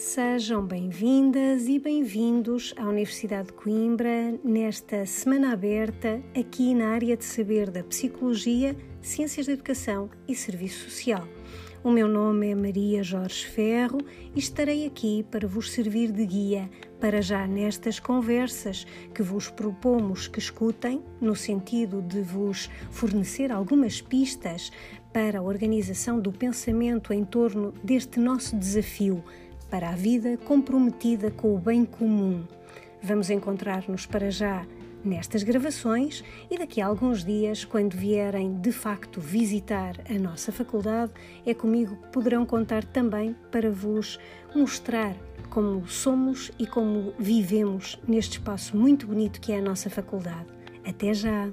Sejam bem-vindas e bem-vindos à Universidade de Coimbra nesta semana aberta aqui na área de saber da Psicologia, Ciências da Educação e Serviço Social. O meu nome é Maria Jorge Ferro e estarei aqui para vos servir de guia para já nestas conversas que vos propomos que escutem, no sentido de vos fornecer algumas pistas para a organização do pensamento em torno deste nosso desafio para a vida comprometida com o bem comum. Vamos encontrar-nos para já nestas gravações e daqui a alguns dias, quando vierem de facto visitar a nossa faculdade, é comigo que poderão contar também para vos mostrar como somos e como vivemos neste espaço muito bonito que é a nossa faculdade. Até já!